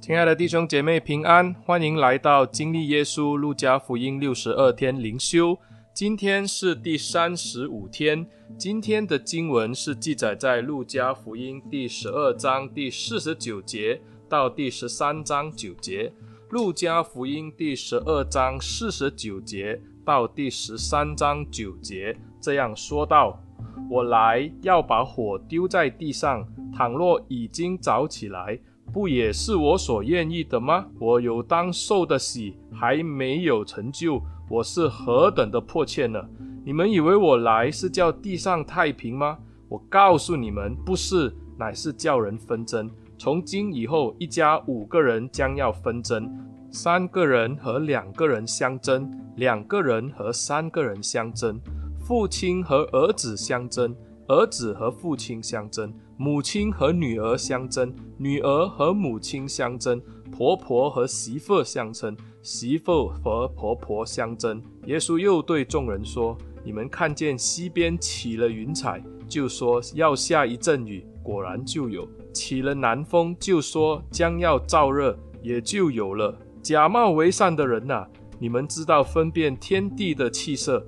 亲爱的弟兄姐妹平安，欢迎来到经历耶稣路加福音六十二天灵修。今天是第三十五天。今天的经文是记载在路加福音第十二章第四十九节到第十三章九节。路加福音第十二章四十九节到第十三章九节这样说道：“我来要把火丢在地上，倘若已经着起来。”不也是我所愿意的吗？我有当受的喜还没有成就，我是何等的迫切呢？你们以为我来是叫地上太平吗？我告诉你们，不是，乃是叫人纷争。从今以后，一家五个人将要纷争，三个人和两个人相争，两个人和三个人相争，父亲和儿子相争，儿子和父亲相争。母亲和女儿相争，女儿和母亲相争，婆婆和媳妇相争，媳妇和婆婆相争。耶稣又对众人说：“你们看见西边起了云彩，就说要下一阵雨，果然就有；起了南风，就说将要燥热，也就有了。假冒为善的人呐，你们知道分辨天地的气色，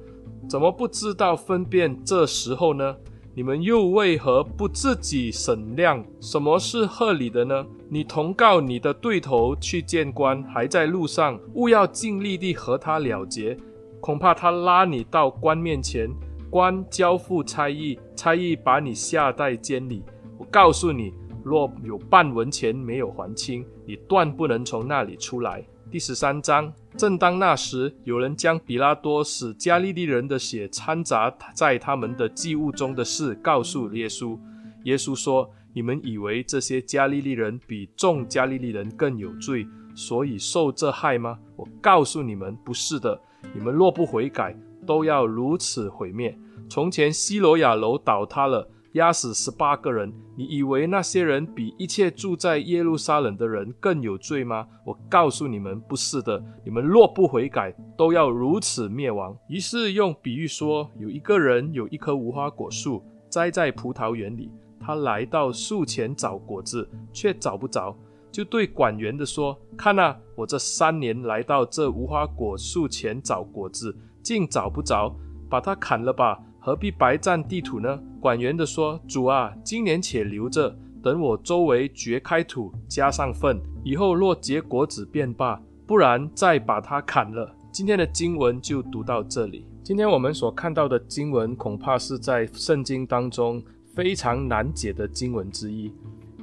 怎么不知道分辨这时候呢？”你们又为何不自己审量什么是合理的呢？你同告你的对头去见官，还在路上，务要尽力地和他了结，恐怕他拉你到官面前，官交付差役，差役把你下在监里。我告诉你，若有半文钱没有还清，你断不能从那里出来。第十三章，正当那时，有人将比拉多使加利利人的血掺杂在他们的祭物中的事告诉耶稣。耶稣说：“你们以为这些加利利人比众加利利人更有罪，所以受这害吗？我告诉你们，不是的。你们若不悔改，都要如此毁灭。从前西罗亚楼倒塌了。”压死十八个人，你以为那些人比一切住在耶路撒冷的人更有罪吗？我告诉你们，不是的。你们若不悔改，都要如此灭亡。于是用比喻说，有一个人有一棵无花果树栽在葡萄园里，他来到树前找果子，却找不着，就对管园的说：“看哪，我这三年来到这无花果树前找果子，竟找不着，把它砍了吧。”何必白占地土呢？管园的说：“主啊，今年且留着，等我周围掘开土，加上粪，以后若结果子便罢，不然再把它砍了。”今天的经文就读到这里。今天我们所看到的经文，恐怕是在圣经当中非常难解的经文之一。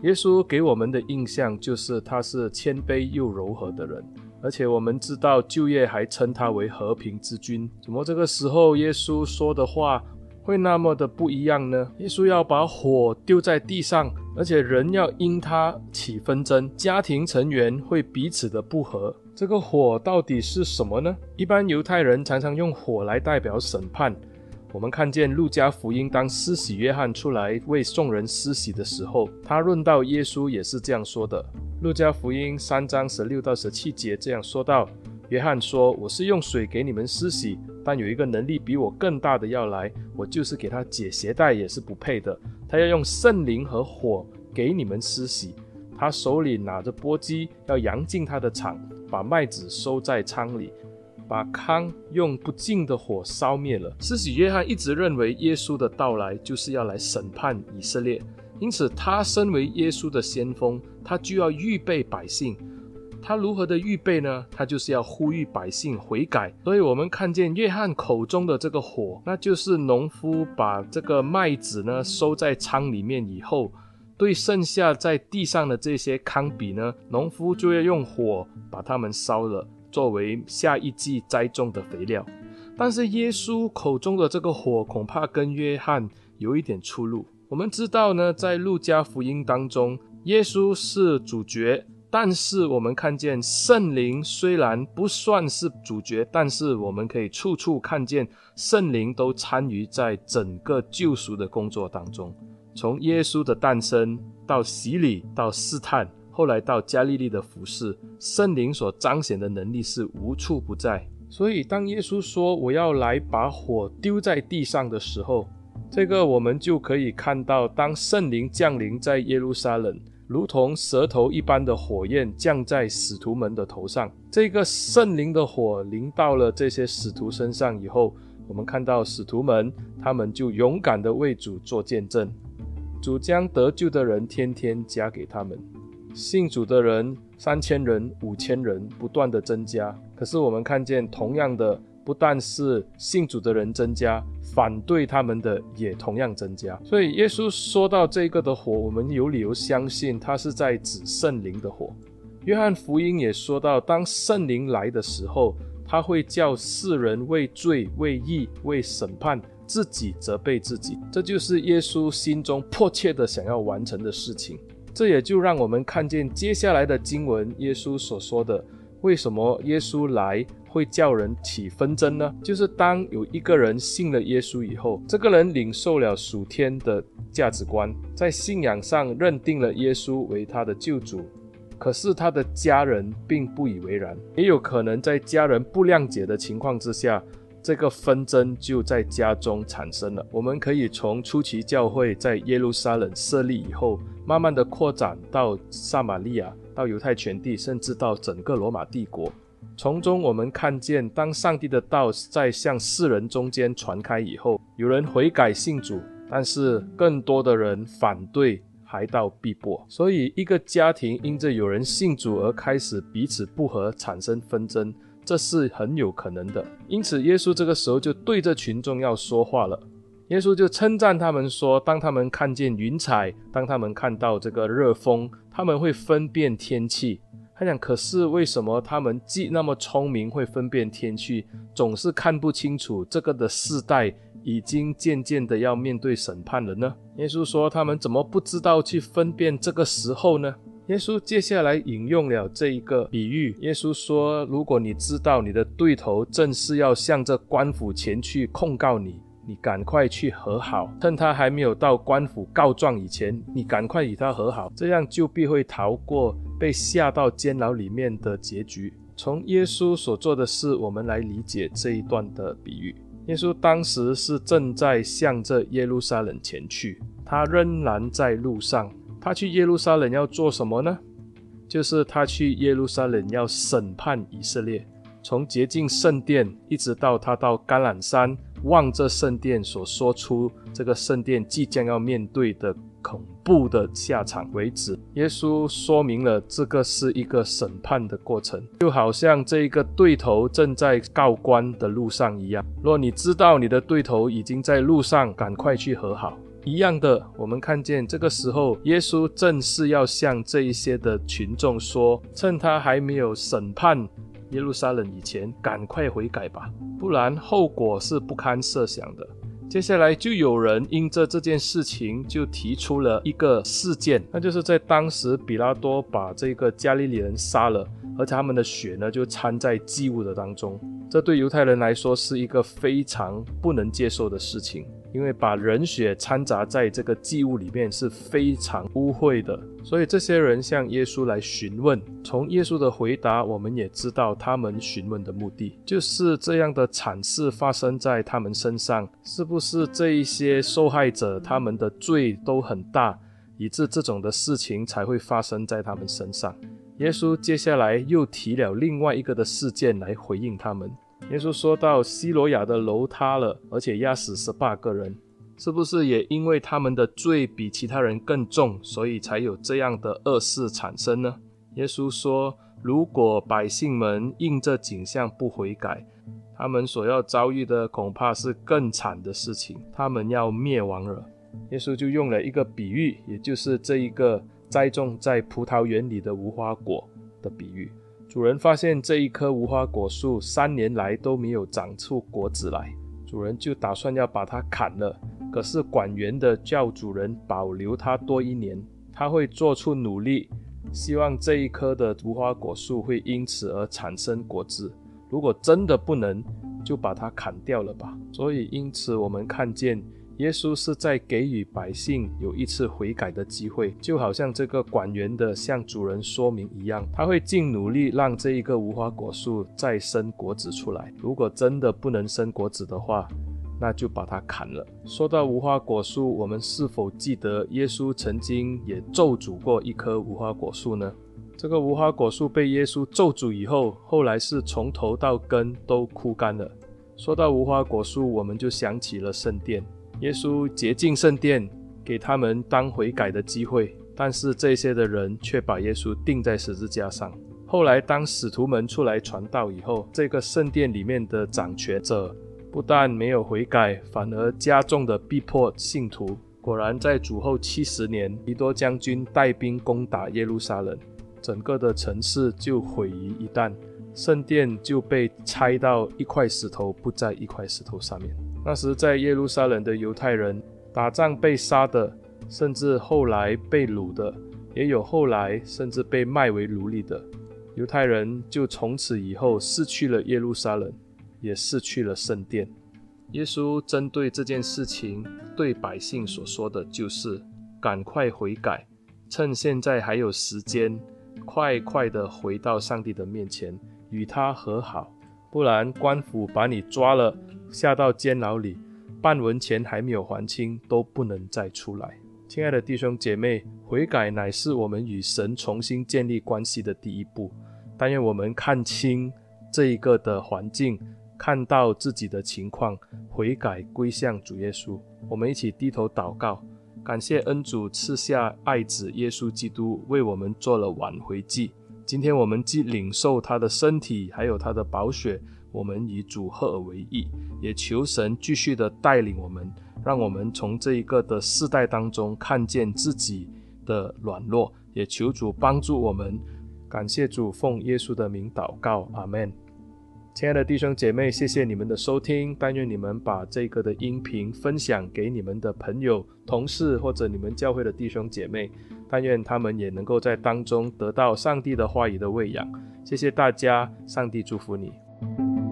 耶稣给我们的印象就是他是谦卑又柔和的人。而且我们知道，就业还称他为和平之君。怎么这个时候耶稣说的话会那么的不一样呢？耶稣要把火丢在地上，而且人要因他起纷争，家庭成员会彼此的不和。这个火到底是什么呢？一般犹太人常常用火来代表审判。我们看见路加福音，当施洗约翰出来为众人施洗的时候，他论到耶稣也是这样说的。路加福音三章十六到十七节这样说道：约翰说：“我是用水给你们施洗，但有一个能力比我更大的要来，我就是给他解鞋带也是不配的。他要用圣灵和火给你们施洗。他手里拿着簸箕，要扬进他的场，把麦子收在仓里。”把糠用不尽的火烧灭了。施洗约翰一直认为耶稣的到来就是要来审判以色列，因此他身为耶稣的先锋，他就要预备百姓。他如何的预备呢？他就是要呼吁百姓悔改。所以我们看见约翰口中的这个火，那就是农夫把这个麦子呢收在仓里面以后，对剩下在地上的这些糠秕呢，农夫就要用火把它们烧了。作为下一季栽种的肥料，但是耶稣口中的这个火恐怕跟约翰有一点出入。我们知道呢，在路加福音当中，耶稣是主角，但是我们看见圣灵虽然不算是主角，但是我们可以处处看见圣灵都参与在整个救赎的工作当中，从耶稣的诞生到洗礼到试探。后来到加利利的服事，圣灵所彰显的能力是无处不在。所以当耶稣说我要来把火丢在地上的时候，这个我们就可以看到，当圣灵降临在耶路撒冷，如同舌头一般的火焰降在使徒们的头上。这个圣灵的火临到了这些使徒身上以后，我们看到使徒们，他们就勇敢地为主做见证。主将得救的人天天加给他们，信主的人三千人、五千人不断地增加。可是我们看见，同样的，不但是信主的人增加，反对他们的也同样增加。所以耶稣说到这个的火，我们有理由相信他是在指圣灵的火。约翰福音也说到，当圣灵来的时候，他会叫世人为罪、为义、为审判。自己责备自己，这就是耶稣心中迫切的想要完成的事情。这也就让我们看见接下来的经文，耶稣所说的，为什么耶稣来会叫人起纷争呢？就是当有一个人信了耶稣以后，这个人领受了属天的价值观，在信仰上认定了耶稣为他的救主，可是他的家人并不以为然，也有可能在家人不谅解的情况之下。这个纷争就在家中产生了。我们可以从初期教会在耶路撒冷设立以后，慢慢的扩展到撒玛利亚，到犹太全地，甚至到整个罗马帝国。从中我们看见，当上帝的道在向世人中间传开以后，有人悔改信主，但是更多的人反对，还到逼迫。所以，一个家庭因着有人信主而开始彼此不和，产生纷争。这是很有可能的，因此耶稣这个时候就对着群众要说话了。耶稣就称赞他们说：“当他们看见云彩，当他们看到这个热风，他们会分辨天气。”他讲：“可是为什么他们既那么聪明，会分辨天气，总是看不清楚这个的世代已经渐渐的要面对审判了呢？”耶稣说：“他们怎么不知道去分辨这个时候呢？”耶稣接下来引用了这一个比喻。耶稣说：“如果你知道你的对头正是要向着官府前去控告你，你赶快去和好，趁他还没有到官府告状以前，你赶快与他和好，这样就必会逃过被下到监牢里面的结局。”从耶稣所做的事，我们来理解这一段的比喻。耶稣当时是正在向着耶路撒冷前去，他仍然在路上。他去耶路撒冷要做什么呢？就是他去耶路撒冷要审判以色列，从洁净圣殿一直到他到橄榄山望着圣殿所说出这个圣殿即将要面对的恐怖的下场为止。耶稣说明了这个是一个审判的过程，就好像这一个对头正在告官的路上一样。若你知道你的对头已经在路上，赶快去和好。一样的，我们看见这个时候，耶稣正是要向这一些的群众说：趁他还没有审判耶路撒冷以前，赶快悔改吧，不然后果是不堪设想的。接下来就有人因着这件事情，就提出了一个事件，那就是在当时比拉多把这个加利利人杀了，而且他们的血呢就掺在祭物的当中，这对犹太人来说是一个非常不能接受的事情。因为把人血掺杂在这个祭物里面是非常污秽的，所以这些人向耶稣来询问。从耶稣的回答，我们也知道他们询问的目的就是这样的惨事发生在他们身上，是不是这一些受害者他们的罪都很大，以致这种的事情才会发生在他们身上？耶稣接下来又提了另外一个的事件来回应他们。耶稣说到西罗亚的楼塌了，而且压死十八个人，是不是也因为他们的罪比其他人更重，所以才有这样的恶事产生呢？耶稣说，如果百姓们因这景象不悔改，他们所要遭遇的恐怕是更惨的事情，他们要灭亡了。耶稣就用了一个比喻，也就是这一个栽种在葡萄园里的无花果的比喻。主人发现这一棵无花果树三年来都没有长出果子来，主人就打算要把它砍了。可是管园的叫主人保留它多一年，他会做出努力，希望这一棵的无花果树会因此而产生果子。如果真的不能，就把它砍掉了吧。所以，因此我们看见。耶稣是在给予百姓有一次悔改的机会，就好像这个管园的向主人说明一样，他会尽努力让这一个无花果树再生果子出来。如果真的不能生果子的话，那就把它砍了。说到无花果树，我们是否记得耶稣曾经也咒诅过一棵无花果树呢？这个无花果树被耶稣咒诅以后，后来是从头到根都枯干了。说到无花果树，我们就想起了圣殿。耶稣洁净圣殿，给他们当悔改的机会，但是这些的人却把耶稣钉在十字架上。后来，当使徒们出来传道以后，这个圣殿里面的掌权者不但没有悔改，反而加重的逼迫信徒。果然，在主后七十年，提多将军带兵攻打耶路撒冷。整个的城市就毁于一旦，圣殿就被拆到一块石头不在一块石头上面。那时在耶路撒冷的犹太人打仗被杀的，甚至后来被掳的，也有后来甚至被卖为奴隶的。犹太人就从此以后失去了耶路撒冷，也失去了圣殿。耶稣针对这件事情对百姓所说的就是：赶快悔改，趁现在还有时间。快快地回到上帝的面前，与他和好，不然官府把你抓了，下到监牢里，半文钱还没有还清，都不能再出来。亲爱的弟兄姐妹，悔改乃是我们与神重新建立关系的第一步。但愿我们看清这一个的环境，看到自己的情况，悔改归向主耶稣。我们一起低头祷告。感谢恩主赐下爱子耶稣基督为我们做了挽回祭。今天我们既领受他的身体，还有他的宝血，我们以主赫尔为一。也求神继续的带领我们，让我们从这一个的世代当中看见自己的软弱，也求主帮助我们。感谢主，奉耶稣的名祷告，阿门。亲爱的弟兄姐妹，谢谢你们的收听。但愿你们把这个的音频分享给你们的朋友、同事或者你们教会的弟兄姐妹。但愿他们也能够在当中得到上帝的话语的喂养。谢谢大家，上帝祝福你。Thank you.